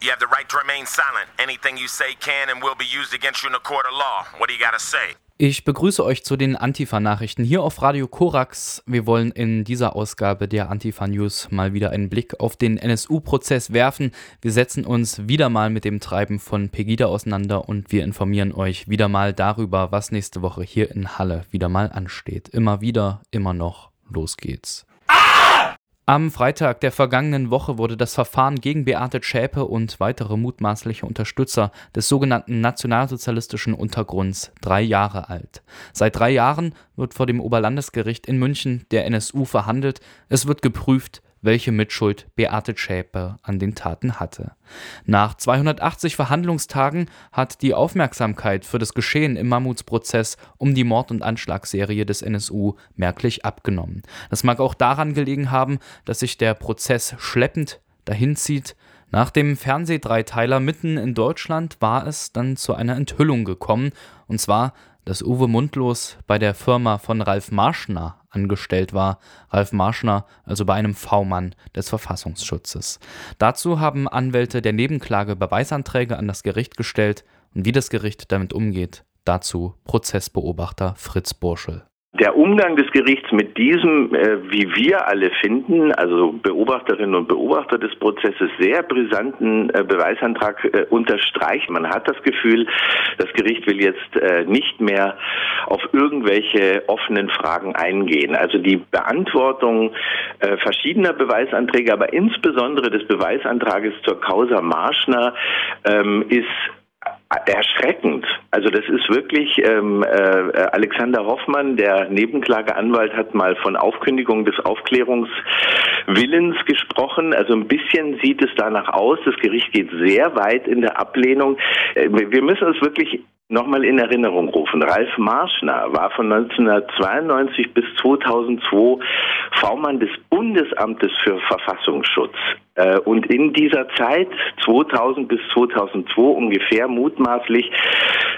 You have the right to remain silent. Anything you say can and will be used against you in a court of law. What do you gotta say? Ich begrüße euch zu den Antifa-Nachrichten hier auf Radio Korax. Wir wollen in dieser Ausgabe der Antifa-News mal wieder einen Blick auf den NSU-Prozess werfen. Wir setzen uns wieder mal mit dem Treiben von Pegida auseinander und wir informieren euch wieder mal darüber, was nächste Woche hier in Halle wieder mal ansteht. Immer wieder, immer noch. Los geht's. Am Freitag der vergangenen Woche wurde das Verfahren gegen Beate Schäpe und weitere mutmaßliche Unterstützer des sogenannten nationalsozialistischen Untergrunds drei Jahre alt. Seit drei Jahren wird vor dem Oberlandesgericht in München der NSU verhandelt. Es wird geprüft, welche Mitschuld Beate Schäpe an den Taten hatte. Nach 280 Verhandlungstagen hat die Aufmerksamkeit für das Geschehen im Mammutsprozess um die Mord- und Anschlagsserie des NSU merklich abgenommen. Das mag auch daran gelegen haben, dass sich der Prozess schleppend dahinzieht. Nach dem Fernsehdreiteiler mitten in Deutschland war es dann zu einer Enthüllung gekommen, und zwar, dass Uwe Mundlos bei der Firma von Ralf Marschner angestellt war, Ralf Marschner also bei einem V-Mann des Verfassungsschutzes. Dazu haben Anwälte der Nebenklage Beweisanträge an das Gericht gestellt und wie das Gericht damit umgeht, dazu Prozessbeobachter Fritz Burschel. Der Umgang des Gerichts mit diesem, äh, wie wir alle finden, also Beobachterinnen und Beobachter des Prozesses, sehr brisanten äh, Beweisantrag äh, unterstreicht. Man hat das Gefühl, das Gericht will jetzt äh, nicht mehr auf irgendwelche offenen Fragen eingehen. Also die Beantwortung äh, verschiedener Beweisanträge, aber insbesondere des Beweisantrages zur Causa Marschner ähm, ist erschreckend. Also das ist wirklich, ähm, äh, Alexander Hoffmann, der Nebenklageanwalt, hat mal von Aufkündigung des Aufklärungswillens gesprochen. Also ein bisschen sieht es danach aus. Das Gericht geht sehr weit in der Ablehnung. Äh, wir müssen uns wirklich nochmal in Erinnerung rufen. Ralf Marschner war von 1992 bis 2002 V-Mann des Bundesamtes für Verfassungsschutz. Äh, und in dieser Zeit, 2000 bis 2002 ungefähr mutmaßlich,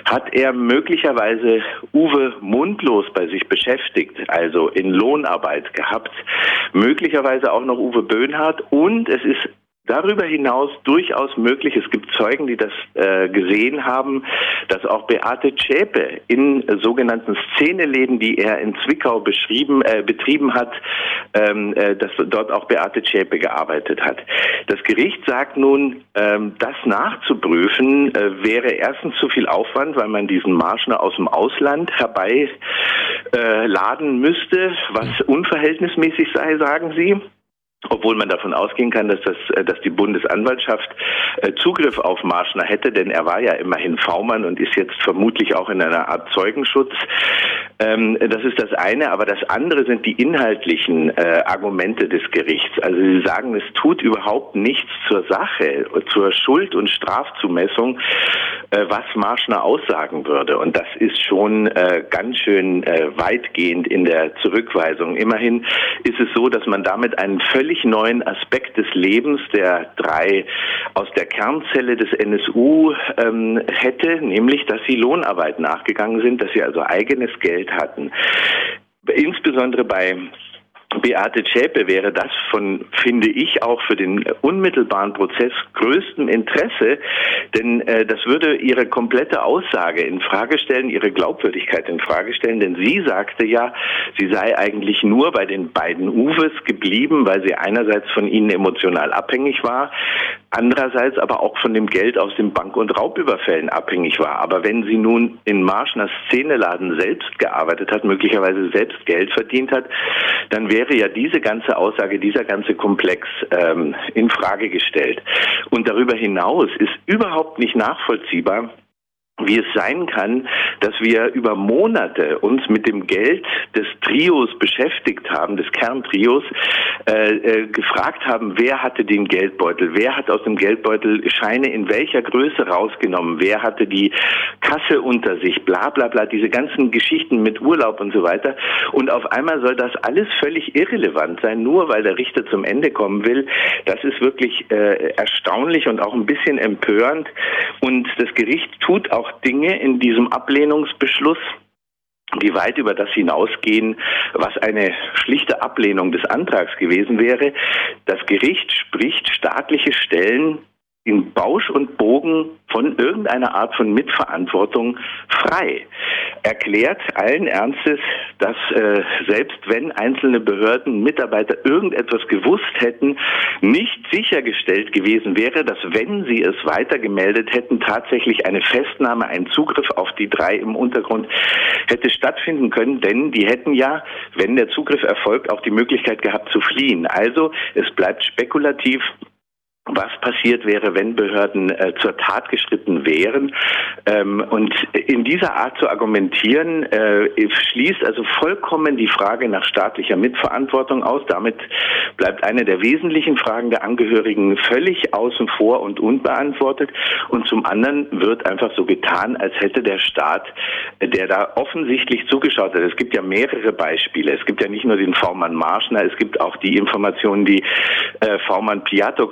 hat er möglicherweise Uwe Mundlos bei sich beschäftigt, also in Lohnarbeit gehabt, möglicherweise auch noch Uwe Böhnhardt und es ist darüber hinaus durchaus möglich. Es gibt Zeugen, die das äh, gesehen haben, dass auch Beate Zschäpe in sogenannten Szeneläden, die er in Zwickau beschrieben, äh, betrieben hat, ähm, äh, dass dort auch Beate Zschäpe gearbeitet hat. Das Gericht sagt nun, ähm, das nachzuprüfen äh, wäre erstens zu viel Aufwand, weil man diesen Marschner aus dem Ausland herbeiladen äh, müsste, was unverhältnismäßig sei, sagen sie obwohl man davon ausgehen kann, dass das, äh, dass die Bundesanwaltschaft äh, Zugriff auf Marschner hätte, denn er war ja immerhin V-Mann und ist jetzt vermutlich auch in einer Art Zeugenschutz. Ähm, das ist das eine, aber das andere sind die inhaltlichen äh, Argumente des Gerichts. Also Sie sagen, es tut überhaupt nichts zur Sache, zur Schuld- und Strafzumessung, was Marschner aussagen würde. Und das ist schon ganz schön weitgehend in der Zurückweisung. Immerhin ist es so, dass man damit einen völlig neuen Aspekt des Lebens der drei aus der Kernzelle des NSU ähm, hätte, nämlich dass sie Lohnarbeit nachgegangen sind, dass sie also eigenes Geld hatten. Insbesondere bei Beate Zschäpe wäre das von, finde ich, auch für den unmittelbaren Prozess größtem Interesse, denn äh, das würde ihre komplette Aussage in Frage stellen, ihre Glaubwürdigkeit in Frage stellen, denn sie sagte ja, sie sei eigentlich nur bei den beiden Uwes geblieben, weil sie einerseits von ihnen emotional abhängig war, andererseits aber auch von dem Geld aus den Bank- und Raubüberfällen abhängig war. Aber wenn sie nun in Marschners Szeneladen selbst gearbeitet hat, möglicherweise selbst Geld verdient hat, dann wäre ja diese ganze Aussage, dieser ganze Komplex ähm, in Frage gestellt. Und darüber hinaus ist überhaupt nicht nachvollziehbar, wie es sein kann, dass wir über Monate uns mit dem Geld des Trios beschäftigt haben, des Kerntrios, äh, äh, gefragt haben, wer hatte den Geldbeutel, wer hat aus dem Geldbeutel Scheine in welcher Größe rausgenommen, wer hatte die Kasse unter sich, bla bla bla, diese ganzen Geschichten mit Urlaub und so weiter. Und auf einmal soll das alles völlig irrelevant sein, nur weil der Richter zum Ende kommen will. Das ist wirklich äh, erstaunlich und auch ein bisschen empörend. Und das Gericht tut auch Dinge in diesem Ablehnungsbeschluss, die weit über das hinausgehen, was eine schlichte Ablehnung des Antrags gewesen wäre. Das Gericht spricht staatliche Stellen in Bausch und Bogen von irgendeiner Art von Mitverantwortung frei. Erklärt allen Ernstes, dass äh, selbst wenn einzelne Behörden, Mitarbeiter irgendetwas gewusst hätten, nicht sichergestellt gewesen wäre, dass wenn sie es weitergemeldet hätten, tatsächlich eine Festnahme, ein Zugriff auf die drei im Untergrund hätte stattfinden können, denn die hätten ja, wenn der Zugriff erfolgt, auch die Möglichkeit gehabt zu fliehen. Also es bleibt spekulativ, was passiert wäre, wenn Behörden äh, zur Tat geschritten wären. Ähm, und in dieser Art zu argumentieren, äh, schließt also vollkommen die Frage nach staatlicher Mitverantwortung aus. Damit bleibt eine der wesentlichen Fragen der Angehörigen völlig außen vor und unbeantwortet. Und zum anderen wird einfach so getan, als hätte der Staat, der da offensichtlich zugeschaut hat. Es gibt ja mehrere Beispiele. Es gibt ja nicht nur den V-Mann Marschner, es gibt auch die Informationen, die äh, V-Mann Piato,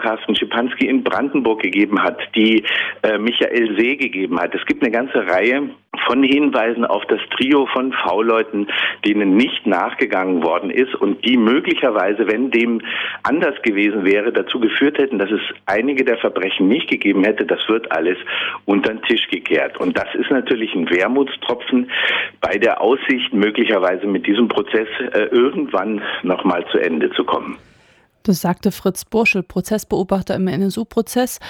Schipanski in Brandenburg gegeben hat, die äh, Michael See gegeben hat. Es gibt eine ganze Reihe von Hinweisen auf das Trio von V-Leuten, denen nicht nachgegangen worden ist und die möglicherweise, wenn dem anders gewesen wäre, dazu geführt hätten, dass es einige der Verbrechen nicht gegeben hätte. Das wird alles unter den Tisch gekehrt. Und das ist natürlich ein Wermutstropfen bei der Aussicht, möglicherweise mit diesem Prozess äh, irgendwann nochmal zu Ende zu kommen. Das sagte Fritz Burschel, Prozessbeobachter im NSU-Prozess.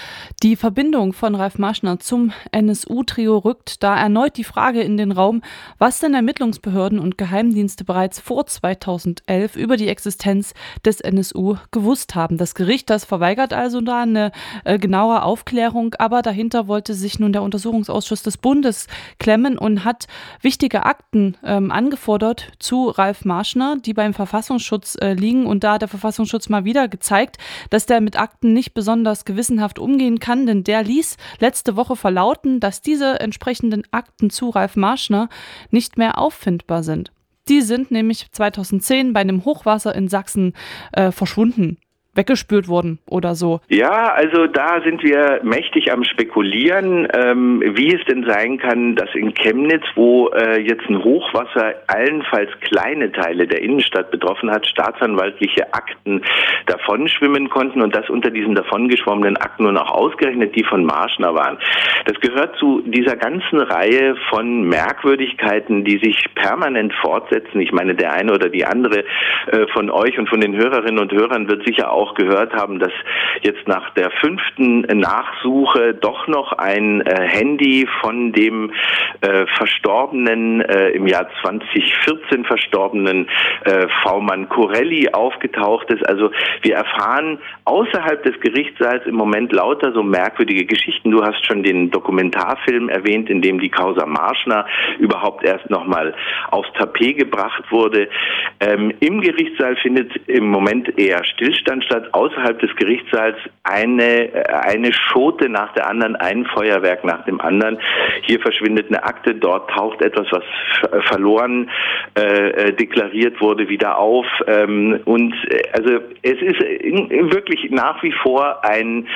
Die Verbindung von Ralf Marschner zum NSU-Trio rückt da erneut die Frage in den Raum, was denn Ermittlungsbehörden und Geheimdienste bereits vor 2011 über die Existenz des NSU gewusst haben. Das Gericht, das verweigert also da eine äh, genaue Aufklärung, aber dahinter wollte sich nun der Untersuchungsausschuss des Bundes klemmen und hat wichtige Akten ähm, angefordert zu Ralf Marschner, die beim Verfassungsschutz äh, liegen und da der Verfassungsschutz mal wieder gezeigt, dass der mit Akten nicht besonders gewissenhaft umgehen kann, denn der ließ letzte Woche verlauten, dass diese entsprechenden Akten zu Ralf Marschner nicht mehr auffindbar sind. Die sind nämlich 2010 bei einem Hochwasser in Sachsen äh, verschwunden weggespült wurden oder so. Ja, also da sind wir mächtig am Spekulieren, ähm, wie es denn sein kann, dass in Chemnitz, wo äh, jetzt ein Hochwasser allenfalls kleine Teile der Innenstadt betroffen hat, staatsanwaltliche Akten davonschwimmen konnten und das unter diesen davongeschwommenen Akten nur noch ausgerechnet die von Marschner waren. Das gehört zu dieser ganzen Reihe von Merkwürdigkeiten, die sich permanent fortsetzen. Ich meine, der eine oder die andere äh, von euch und von den Hörerinnen und Hörern wird sicher auch auch gehört haben, dass jetzt nach der fünften Nachsuche doch noch ein äh, Handy von dem äh, verstorbenen, äh, im Jahr 2014 verstorbenen äh, V-Mann Corelli aufgetaucht ist. Also wir erfahren außerhalb des Gerichtssaals im Moment lauter so merkwürdige Geschichten. Du hast schon den Dokumentarfilm erwähnt, in dem die Causa Marschner überhaupt erst nochmal aufs Tapet gebracht wurde. Ähm, Im Gerichtssaal findet im Moment eher Stillstand hat außerhalb des Gerichtssaals eine, äh, eine Schote nach der anderen, ein Feuerwerk nach dem anderen. Hier verschwindet eine Akte, dort taucht etwas, was verloren äh, äh, deklariert wurde, wieder auf. Ähm, und äh, also es ist wirklich nach wie vor ein,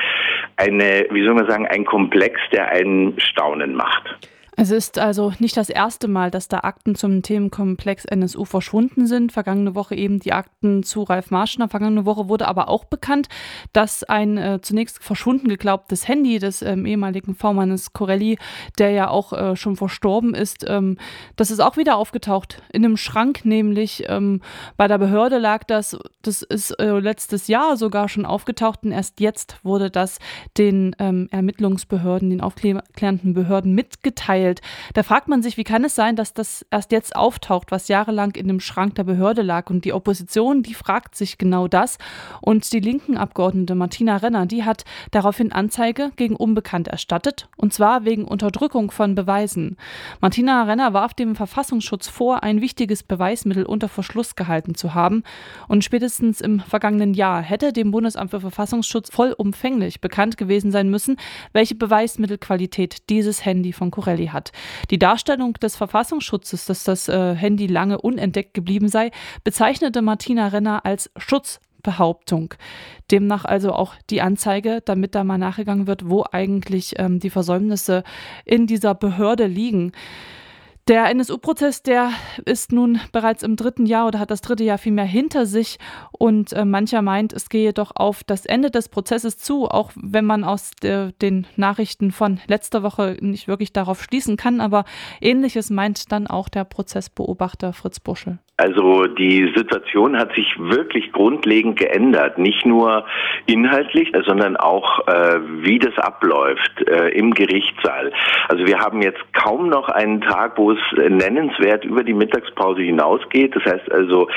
eine, wie soll man sagen, ein Komplex, der einen Staunen macht. Es ist also nicht das erste Mal, dass da Akten zum Themenkomplex NSU verschwunden sind. Vergangene Woche eben die Akten zu Ralf Marschner. Vergangene Woche wurde aber auch bekannt, dass ein äh, zunächst verschwunden geglaubtes Handy des ähm, ehemaligen V-Mannes Corelli, der ja auch äh, schon verstorben ist, ähm, das ist auch wieder aufgetaucht. In einem Schrank nämlich ähm, bei der Behörde lag das. Das ist äh, letztes Jahr sogar schon aufgetaucht und erst jetzt wurde das den ähm, Ermittlungsbehörden, den aufklärenden Behörden mitgeteilt erzählt. Da fragt man sich, wie kann es sein, dass das erst jetzt auftaucht, was jahrelang in dem Schrank der Behörde lag. Und die Opposition, die fragt sich genau das. Und die linken Abgeordnete Martina Renner, die hat daraufhin Anzeige gegen Unbekannt erstattet. Und zwar wegen Unterdrückung von Beweisen. Martina Renner warf dem Verfassungsschutz vor, ein wichtiges Beweismittel unter Verschluss gehalten zu haben. Und spätestens im vergangenen Jahr hätte dem Bundesamt für Verfassungsschutz vollumfänglich bekannt gewesen sein müssen, welche Beweismittelqualität dieses Handy von Corelli hat. Die Darstellung des Verfassungsschutzes, dass das äh, Handy lange unentdeckt geblieben sei, bezeichnete Martina Renner als Schutzbehauptung. Demnach also auch die Anzeige, damit da mal nachgegangen wird, wo eigentlich ähm, die Versäumnisse in dieser Behörde liegen. Der NSU-Prozess, der ist nun bereits im dritten Jahr oder hat das dritte Jahr vielmehr hinter sich und äh, mancher meint, es gehe doch auf das Ende des Prozesses zu, auch wenn man aus de, den Nachrichten von letzter Woche nicht wirklich darauf schließen kann, aber ähnliches meint dann auch der Prozessbeobachter Fritz Buschel. Also die Situation hat sich wirklich grundlegend geändert, nicht nur inhaltlich, sondern auch äh, wie das abläuft äh, im Gerichtssaal. Also wir haben jetzt kaum noch einen Tag, wo es nennenswert über die Mittagspause hinausgeht. Das heißt also,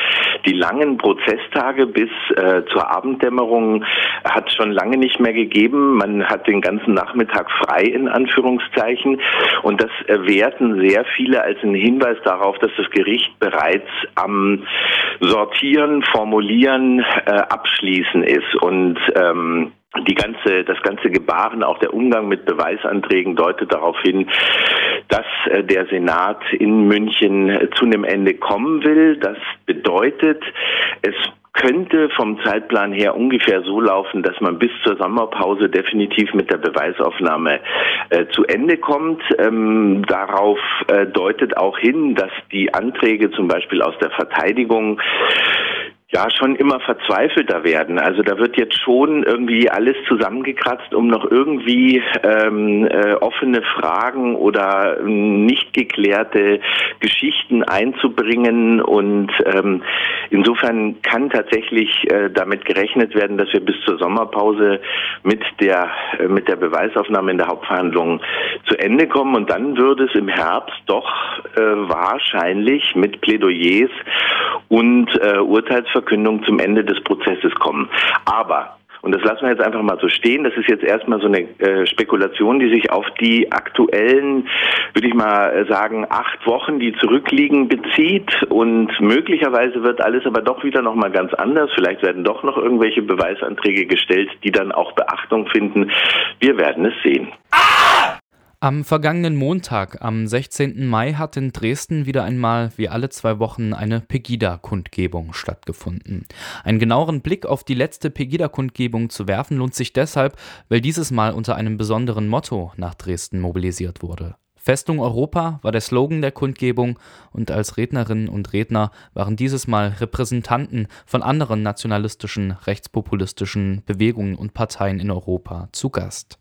die langen Prozesstage bis äh, zur Abenddämmerung hat schon lange nicht mehr gegeben. Man hat den ganzen Nachmittag frei in Anführungszeichen und das werten sehr viele als einen Hinweis darauf, dass das Gericht bereits am Sortieren, Formulieren, äh, Abschließen ist und ähm, die ganze, das ganze Gebaren, auch der Umgang mit Beweisanträgen deutet darauf hin, dass äh, der Senat in München zu einem Ende kommen will. Das bedeutet, es könnte vom Zeitplan her ungefähr so laufen, dass man bis zur Sommerpause definitiv mit der Beweisaufnahme äh, zu Ende kommt. Ähm, darauf äh, deutet auch hin, dass die Anträge zum Beispiel aus der Verteidigung ja schon immer verzweifelter werden. Also da wird jetzt schon irgendwie alles zusammengekratzt, um noch irgendwie ähm, äh, offene Fragen oder nicht geklärte Geschichten einzubringen. Und ähm, insofern kann tatsächlich äh, damit gerechnet werden, dass wir bis zur Sommerpause mit der äh, mit der Beweisaufnahme in der Hauptverhandlung zu Ende kommen. Und dann würde es im Herbst doch äh, wahrscheinlich mit Plädoyers und äh, Urteilsverkündung zum Ende des Prozesses kommen. Aber und das lassen wir jetzt einfach mal so stehen. Das ist jetzt erstmal so eine äh, Spekulation, die sich auf die aktuellen, würde ich mal sagen, acht Wochen, die zurückliegen, bezieht. Und möglicherweise wird alles aber doch wieder nochmal ganz anders. Vielleicht werden doch noch irgendwelche Beweisanträge gestellt, die dann auch Beachtung finden. Wir werden es sehen. Am vergangenen Montag, am 16. Mai, hat in Dresden wieder einmal wie alle zwei Wochen eine Pegida-Kundgebung stattgefunden. Einen genaueren Blick auf die letzte Pegida-Kundgebung zu werfen lohnt sich deshalb, weil dieses Mal unter einem besonderen Motto nach Dresden mobilisiert wurde. Festung Europa war der Slogan der Kundgebung und als Rednerinnen und Redner waren dieses Mal Repräsentanten von anderen nationalistischen, rechtspopulistischen Bewegungen und Parteien in Europa zu Gast.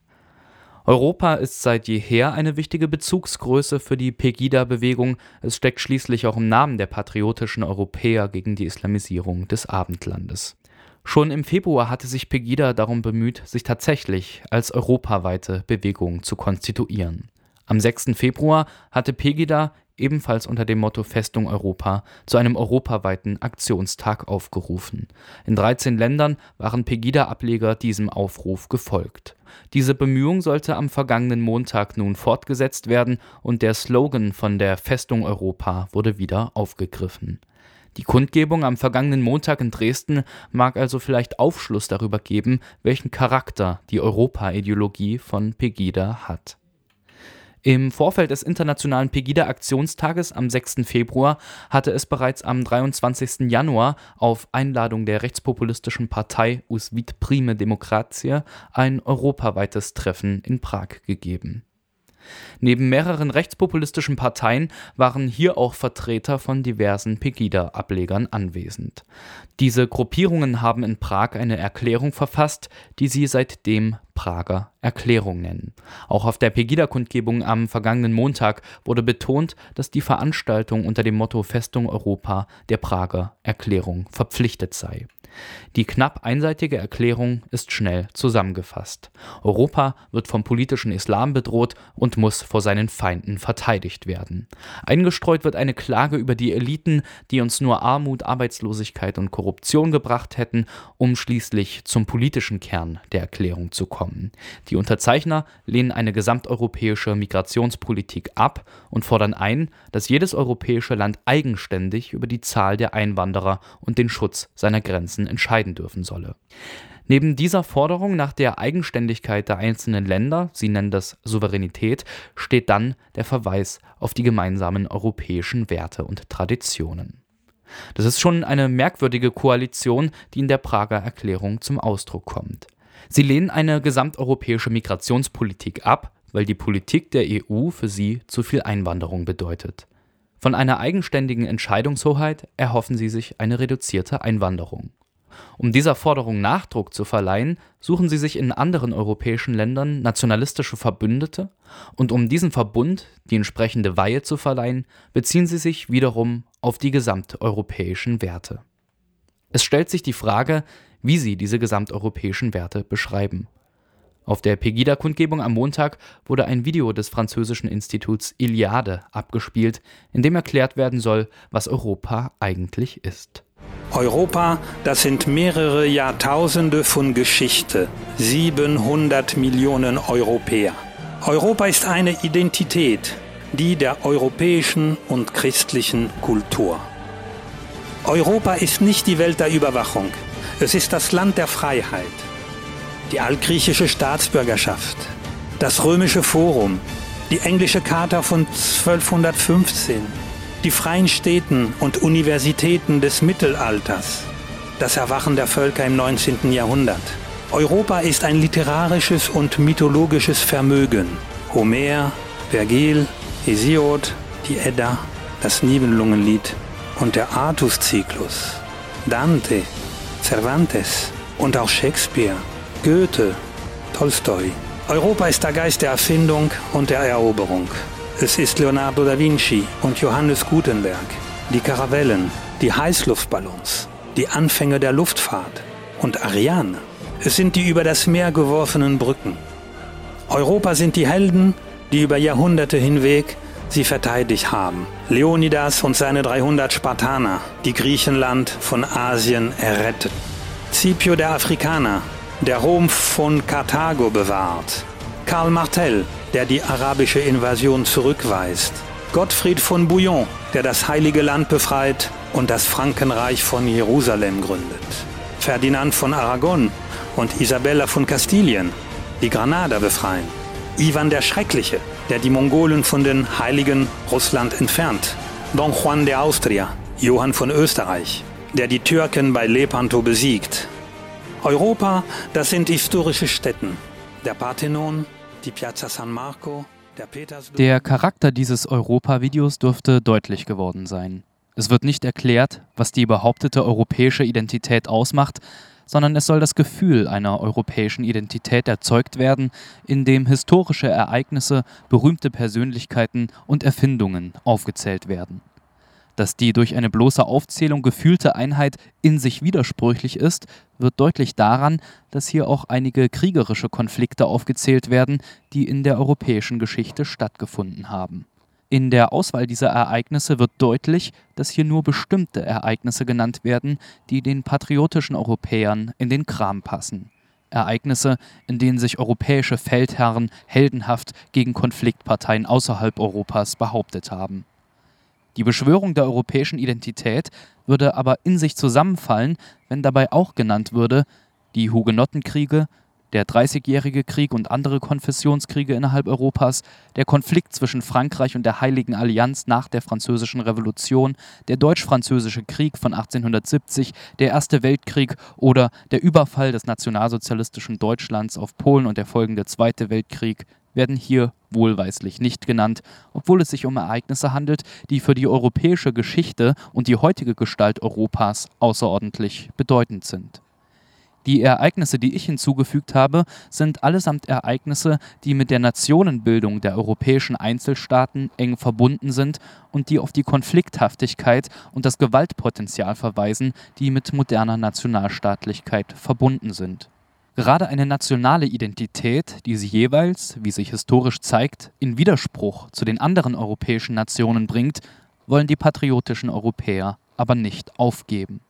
Europa ist seit jeher eine wichtige Bezugsgröße für die Pegida-Bewegung. Es steckt schließlich auch im Namen der patriotischen Europäer gegen die Islamisierung des Abendlandes. Schon im Februar hatte sich Pegida darum bemüht, sich tatsächlich als europaweite Bewegung zu konstituieren. Am 6. Februar hatte Pegida ebenfalls unter dem Motto Festung Europa, zu einem europaweiten Aktionstag aufgerufen. In 13 Ländern waren Pegida-Ableger diesem Aufruf gefolgt. Diese Bemühung sollte am vergangenen Montag nun fortgesetzt werden und der Slogan von der Festung Europa wurde wieder aufgegriffen. Die Kundgebung am vergangenen Montag in Dresden mag also vielleicht Aufschluss darüber geben, welchen Charakter die Europa-Ideologie von Pegida hat. Im Vorfeld des internationalen Pegida-Aktionstages am 6. Februar hatte es bereits am 23. Januar auf Einladung der rechtspopulistischen Partei Usvit Prime Demokratie ein europaweites Treffen in Prag gegeben Neben mehreren rechtspopulistischen Parteien waren hier auch Vertreter von diversen Pegida-Ablegern anwesend. Diese Gruppierungen haben in Prag eine Erklärung verfasst, die sie seitdem Prager Erklärung nennen. Auch auf der Pegida-Kundgebung am vergangenen Montag wurde betont, dass die Veranstaltung unter dem Motto Festung Europa der Prager Erklärung verpflichtet sei. Die knapp einseitige Erklärung ist schnell zusammengefasst. Europa wird vom politischen Islam bedroht und muss vor seinen Feinden verteidigt werden. Eingestreut wird eine Klage über die Eliten, die uns nur Armut, Arbeitslosigkeit und Korruption gebracht hätten, um schließlich zum politischen Kern der Erklärung zu kommen. Die Unterzeichner lehnen eine gesamteuropäische Migrationspolitik ab und fordern ein, dass jedes europäische Land eigenständig über die Zahl der Einwanderer und den Schutz seiner Grenzen Grenzen entscheiden dürfen solle. Neben dieser Forderung nach der Eigenständigkeit der einzelnen Länder, sie nennen das Souveränität, steht dann der Verweis auf die gemeinsamen europäischen Werte und Traditionen. Das ist schon eine merkwürdige Koalition, die in der Prager Erklärung zum Ausdruck kommt. Sie lehnen eine gesamteuropäische Migrationspolitik ab, weil die Politik der EU für sie zu viel Einwanderung bedeutet. Von einer eigenständigen Entscheidungshoheit erhoffen sie sich eine reduzierte Einwanderung. Um dieser Forderung Nachdruck zu verleihen, suchen sie sich in anderen europäischen Ländern nationalistische Verbündete, und um diesem Verbund die entsprechende Weihe zu verleihen, beziehen sie sich wiederum auf die gesamteuropäischen Werte. Es stellt sich die Frage, wie sie diese gesamteuropäischen Werte beschreiben auf der Pegida-Kundgebung am Montag wurde ein Video des französischen Instituts Iliade abgespielt, in dem erklärt werden soll, was Europa eigentlich ist. Europa, das sind mehrere Jahrtausende von Geschichte, 700 Millionen Europäer. Europa ist eine Identität, die der europäischen und christlichen Kultur. Europa ist nicht die Welt der Überwachung, es ist das Land der Freiheit. Die altgriechische Staatsbürgerschaft, das römische Forum, die englische Charta von 1215, die freien Städten und Universitäten des Mittelalters, das Erwachen der Völker im 19. Jahrhundert. Europa ist ein literarisches und mythologisches Vermögen. Homer, Vergil, Hesiod, die Edda, das Nibelungenlied und der Artus-Zyklus, Dante, Cervantes und auch Shakespeare Goethe, Tolstoi. Europa ist der Geist der Erfindung und der Eroberung. Es ist Leonardo da Vinci und Johannes Gutenberg, die Karavellen, die Heißluftballons, die Anfänge der Luftfahrt und Ariane. Es sind die über das Meer geworfenen Brücken. Europa sind die Helden, die über Jahrhunderte hinweg sie verteidigt haben. Leonidas und seine 300 Spartaner, die Griechenland von Asien errettet. Scipio der Afrikaner, der Rom von Karthago bewahrt. Karl Martel, der die arabische Invasion zurückweist. Gottfried von Bouillon, der das heilige Land befreit und das Frankenreich von Jerusalem gründet. Ferdinand von Aragon und Isabella von Kastilien, die Granada befreien. Ivan der Schreckliche, der die Mongolen von den heiligen Russland entfernt. Don Juan de Austria, Johann von Österreich, der die Türken bei Lepanto besiegt Europa, das sind historische Städten. Der Parthenon, die Piazza San Marco, der Petersdom. Der Charakter dieses Europa-Videos dürfte deutlich geworden sein. Es wird nicht erklärt, was die behauptete europäische Identität ausmacht, sondern es soll das Gefühl einer europäischen Identität erzeugt werden, in dem historische Ereignisse, berühmte Persönlichkeiten und Erfindungen aufgezählt werden. Dass die durch eine bloße Aufzählung gefühlte Einheit in sich widersprüchlich ist, wird deutlich daran, dass hier auch einige kriegerische Konflikte aufgezählt werden, die in der europäischen Geschichte stattgefunden haben. In der Auswahl dieser Ereignisse wird deutlich, dass hier nur bestimmte Ereignisse genannt werden, die den patriotischen Europäern in den Kram passen. Ereignisse, in denen sich europäische Feldherren heldenhaft gegen Konfliktparteien außerhalb Europas behauptet haben. Die Beschwörung der europäischen Identität würde aber in sich zusammenfallen, wenn dabei auch genannt würde, die Hugenottenkriege, der Dreißigjährige Krieg und andere Konfessionskriege innerhalb Europas, der Konflikt zwischen Frankreich und der Heiligen Allianz nach der Französischen Revolution, der Deutsch-Französische Krieg von 1870, der Erste Weltkrieg oder der Überfall des nationalsozialistischen Deutschlands auf Polen und der folgende Zweite Weltkrieg werden hier wohlweislich nicht genannt, obwohl es sich um Ereignisse handelt, die für die europäische Geschichte und die heutige Gestalt Europas außerordentlich bedeutend sind. Die Ereignisse, die ich hinzugefügt habe, sind allesamt Ereignisse, die mit der Nationenbildung der europäischen Einzelstaaten eng verbunden sind und die auf die Konflikthaftigkeit und das Gewaltpotenzial verweisen, die mit moderner Nationalstaatlichkeit verbunden sind. Gerade eine nationale Identität, die sie jeweils, wie sich historisch zeigt, in Widerspruch zu den anderen europäischen Nationen bringt, wollen die patriotischen Europäer aber nicht aufgeben.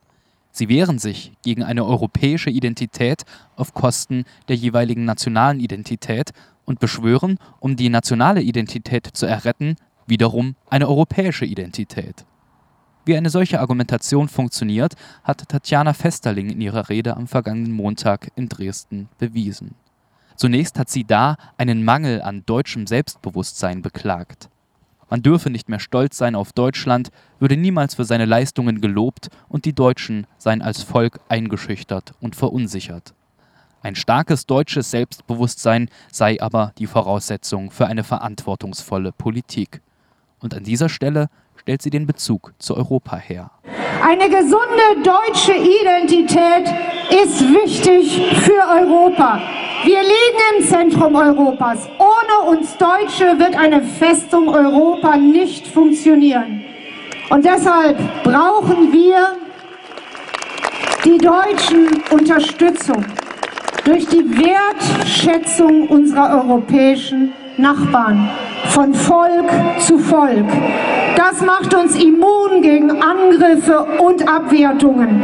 Sie wehren sich gegen eine europäische Identität auf Kosten der jeweiligen nationalen Identität und beschwören, um die nationale Identität zu erretten, wiederum eine europäische Identität. Wie eine solche Argumentation funktioniert, hat Tatjana Festerling in ihrer Rede am vergangenen Montag in Dresden bewiesen. Zunächst hat sie da einen Mangel an deutschem Selbstbewusstsein beklagt. Man dürfe nicht mehr stolz sein auf Deutschland, würde niemals für seine Leistungen gelobt und die Deutschen seien als Volk eingeschüchtert und verunsichert. Ein starkes deutsches Selbstbewusstsein sei aber die Voraussetzung für eine verantwortungsvolle Politik. Und an dieser Stelle stellt sie den Bezug zu Europa her. Eine gesunde deutsche Identität ist wichtig für Europa. Wir liegen im Zentrum Europas. Ohne uns Deutsche wird eine Festung Europa nicht funktionieren. Und deshalb brauchen wir die Deutschen Unterstützung durch die Wertschätzung unserer europäischen Nachbarn von Volk zu Volk. Das macht uns immun gegen Angriffe und Abwertungen.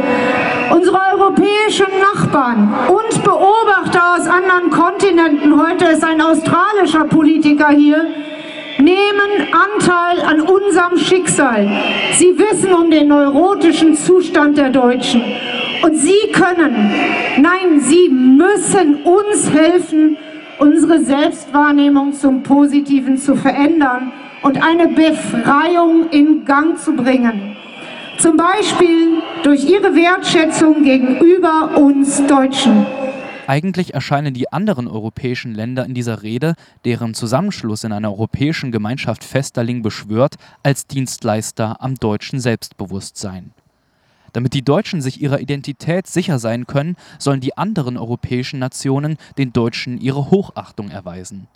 Unsere europäischen Nachbarn und Beobachter aus anderen Kontinenten, heute ist ein australischer Politiker hier, nehmen Anteil an unserem Schicksal. Sie wissen um den neurotischen Zustand der Deutschen. Und Sie können, nein, Sie müssen uns helfen, unsere Selbstwahrnehmung zum Positiven zu verändern und eine Befreiung in Gang zu bringen. Zum Beispiel durch ihre Wertschätzung gegenüber uns Deutschen. Eigentlich erscheinen die anderen europäischen Länder in dieser Rede, deren Zusammenschluss in einer europäischen Gemeinschaft Festerling beschwört, als Dienstleister am deutschen Selbstbewusstsein. Damit die Deutschen sich ihrer Identität sicher sein können, sollen die anderen europäischen Nationen den Deutschen ihre Hochachtung erweisen.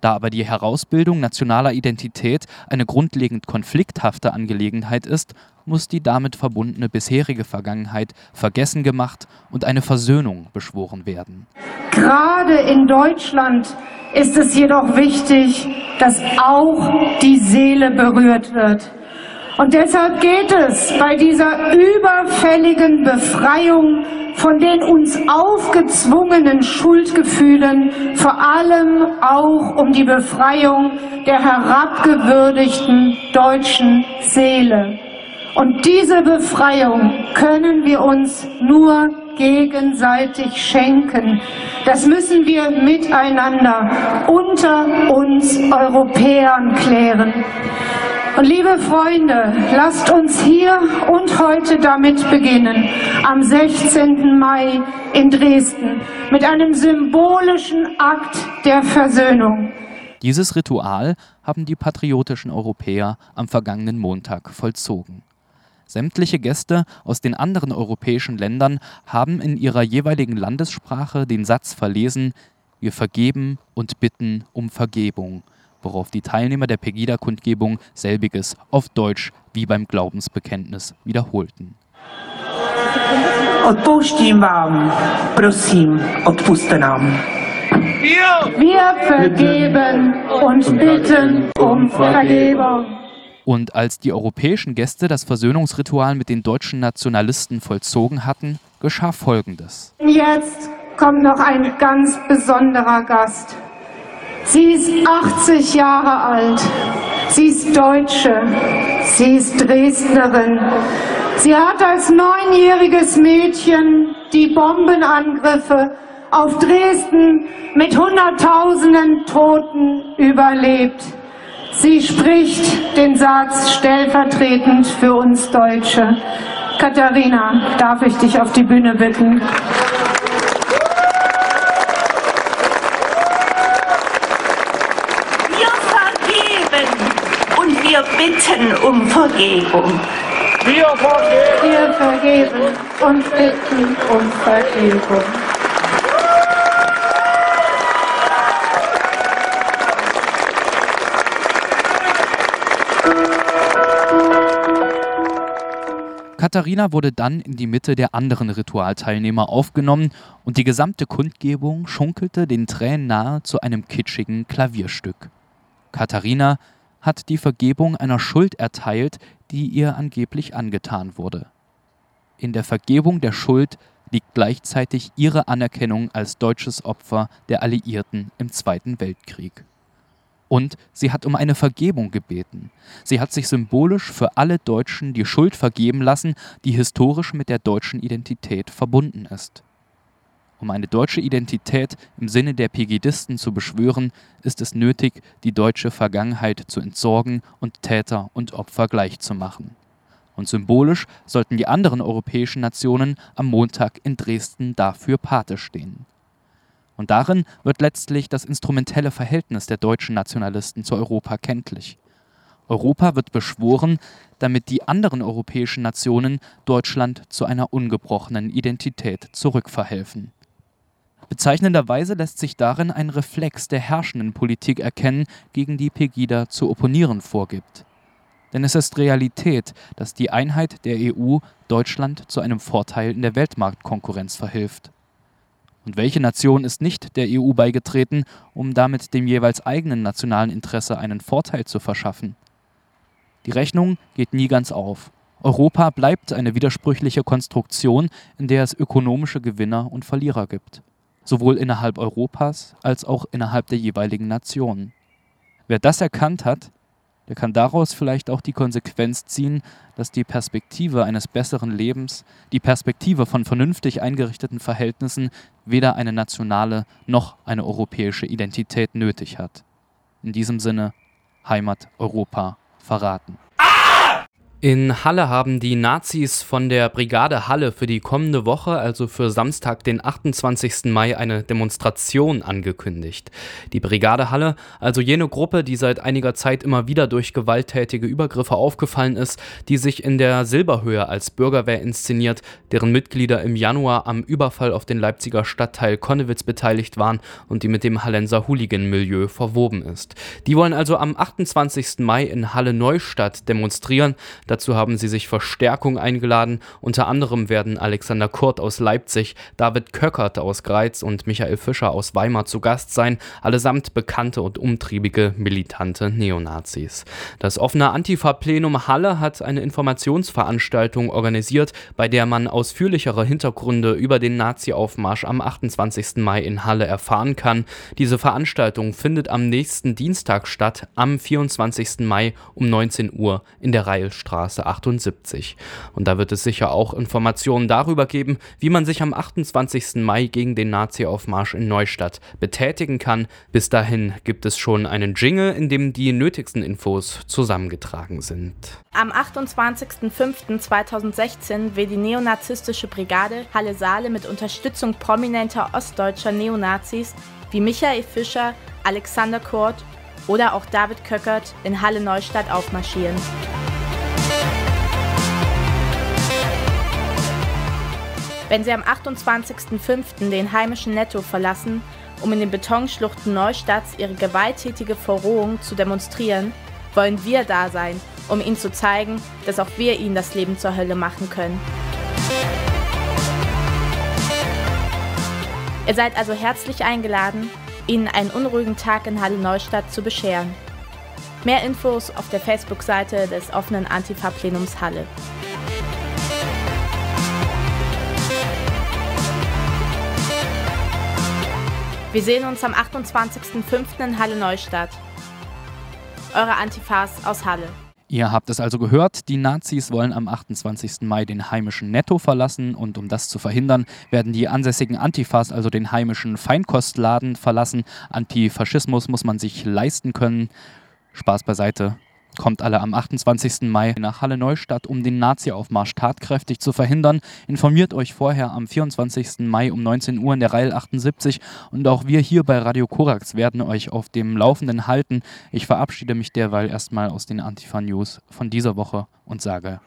Da aber die Herausbildung nationaler Identität eine grundlegend konflikthafte Angelegenheit ist, muss die damit verbundene bisherige Vergangenheit vergessen gemacht und eine Versöhnung beschworen werden. Gerade in Deutschland ist es jedoch wichtig, dass auch die Seele berührt wird. Und deshalb geht es bei dieser überfälligen Befreiung von den uns aufgezwungenen Schuldgefühlen vor allem auch um die Befreiung der herabgewürdigten deutschen Seele. Und diese Befreiung können wir uns nur gegenseitig schenken. Das müssen wir miteinander unter uns Europäern klären. Und liebe Freunde, lasst uns hier und heute damit beginnen, am 16. Mai in Dresden, mit einem symbolischen Akt der Versöhnung. Dieses Ritual haben die patriotischen Europäer am vergangenen Montag vollzogen. Sämtliche Gäste aus den anderen europäischen Ländern haben in ihrer jeweiligen Landessprache den Satz verlesen Wir vergeben und bitten um Vergebung worauf die Teilnehmer der Pegida-Kundgebung selbiges auf Deutsch wie beim Glaubensbekenntnis wiederholten. Odpuštím vám, prosím, odpuste nám. Wir vergeben und bitten um Vergebung. Und als die europäischen Gäste das Versöhnungsritual mit den deutschen Nationalisten vollzogen hatten, geschah Folgendes. Jetzt kommt noch ein ganz besonderer Gast. Sie ist 80 Jahre alt. Sie ist Deutsche. Sie ist Dresdnerin. Sie hat als neunjähriges Mädchen die Bombenangriffe auf Dresden mit Hunderttausenden Toten überlebt. Sie spricht den Satz stellvertretend für uns Deutsche. Katharina, darf ich dich auf die Bühne bitten? Wir bitten um Vergebung. Wir vergeben, wir vergeben und bitten um Vergebung. Katharina wurde dann in die Mitte der anderen Ritualteilnehmer aufgenommen und die gesamte Kundgebung schunkelte den Tränen nahe zu einem kitschigen Klavierstück. Katharina hat die Vergebung einer Schuld erteilt, die ihr angeblich angetan wurde. In der Vergebung der Schuld liegt gleichzeitig ihre Anerkennung als deutsches Opfer der Alliierten im Zweiten Weltkrieg. Und sie hat um eine Vergebung gebeten. Sie hat sich symbolisch für alle Deutschen die Schuld vergeben lassen, die historisch mit der deutschen Identität verbunden ist. Um eine deutsche Identität im Sinne der Pegidisten zu beschwören, ist es nötig, die deutsche Vergangenheit zu entsorgen und Täter und Opfer gleichzumachen. Und symbolisch sollten die anderen europäischen Nationen am Montag in Dresden dafür Pate stehen. Und darin wird letztlich das instrumentelle Verhältnis der deutschen Nationalisten zu Europa kenntlich. Europa wird beschworen, damit die anderen europäischen Nationen Deutschland zu einer ungebrochenen Identität zurückverhelfen. Bezeichnenderweise lässt sich darin ein Reflex der herrschenden Politik erkennen, gegen die Pegida zu opponieren vorgibt. Denn es ist Realität, dass die Einheit der EU Deutschland zu einem Vorteil in der Weltmarktkonkurrenz verhilft. Und welche Nation ist nicht der EU beigetreten, um damit dem jeweils eigenen nationalen Interesse einen Vorteil zu verschaffen? Die Rechnung geht nie ganz auf. Europa bleibt eine widersprüchliche Konstruktion, in der es ökonomische Gewinner und Verlierer gibt, sowohl innerhalb Europas als auch innerhalb der jeweiligen Nationen. Wer das erkannt hat, der kann daraus vielleicht auch die Konsequenz ziehen, dass die Perspektive eines besseren Lebens, die Perspektive von vernünftig eingerichteten Verhältnissen weder eine nationale noch eine europäische Identität nötig hat. In diesem Sinne Heimat Europa verraten. In Halle haben die Nazis von der Brigade Halle für die kommende Woche, also für Samstag, den 28. Mai, eine Demonstration angekündigt. Die Brigade Halle, also jene Gruppe, die seit einiger Zeit immer wieder durch gewalttätige Übergriffe aufgefallen ist, die sich in der Silberhöhe als Bürgerwehr inszeniert, deren Mitglieder im Januar am Überfall auf den Leipziger Stadtteil Konnewitz beteiligt waren und die mit dem Hallenser Hooligan-Milieu verwoben ist. Die wollen also am 28. Mai in Halle Neustadt demonstrieren. Dazu haben sie sich Verstärkung eingeladen. Unter anderem werden Alexander Kurt aus Leipzig, David Köckert aus Greiz und Michael Fischer aus Weimar zu Gast sein, allesamt bekannte und umtriebige militante Neonazis. Das offene Antifa-Plenum Halle hat eine Informationsveranstaltung organisiert, bei der man ausführlichere Hintergründe über den Nazi-Aufmarsch am 28. Mai in Halle erfahren kann. Diese Veranstaltung findet am nächsten Dienstag statt, am 24. Mai um 19 Uhr in der Reilstraße. Straße 78. Und da wird es sicher auch Informationen darüber geben, wie man sich am 28. Mai gegen den Nazi-Aufmarsch in Neustadt betätigen kann. Bis dahin gibt es schon einen Jingle, in dem die nötigsten Infos zusammengetragen sind. Am 28.05.2016 will die neonazistische Brigade Halle Saale mit Unterstützung prominenter ostdeutscher Neonazis wie Michael Fischer, Alexander Kurt oder auch David Köckert in Halle Neustadt aufmarschieren. Wenn sie am 28.05. den heimischen Netto verlassen, um in den Betonschluchten Neustadts ihre gewalttätige Verrohung zu demonstrieren, wollen wir da sein, um ihnen zu zeigen, dass auch wir ihnen das Leben zur Hölle machen können. Ihr seid also herzlich eingeladen, ihnen einen unruhigen Tag in Halle Neustadt zu bescheren. Mehr Infos auf der Facebook-Seite des offenen Antifa-Plenums Halle. Wir sehen uns am 28.05. in Halle Neustadt. Eure Antifas aus Halle. Ihr habt es also gehört, die Nazis wollen am 28. Mai den heimischen Netto verlassen und um das zu verhindern, werden die ansässigen Antifas also den heimischen Feinkostladen verlassen. Antifaschismus muss man sich leisten können. Spaß beiseite. Kommt alle am 28. Mai nach Halle Neustadt, um den Nazi-Aufmarsch tatkräftig zu verhindern. Informiert euch vorher am 24. Mai um 19 Uhr in der Reihe 78 und auch wir hier bei Radio Korax werden euch auf dem Laufenden halten. Ich verabschiede mich derweil erstmal aus den Antifa News von dieser Woche und sage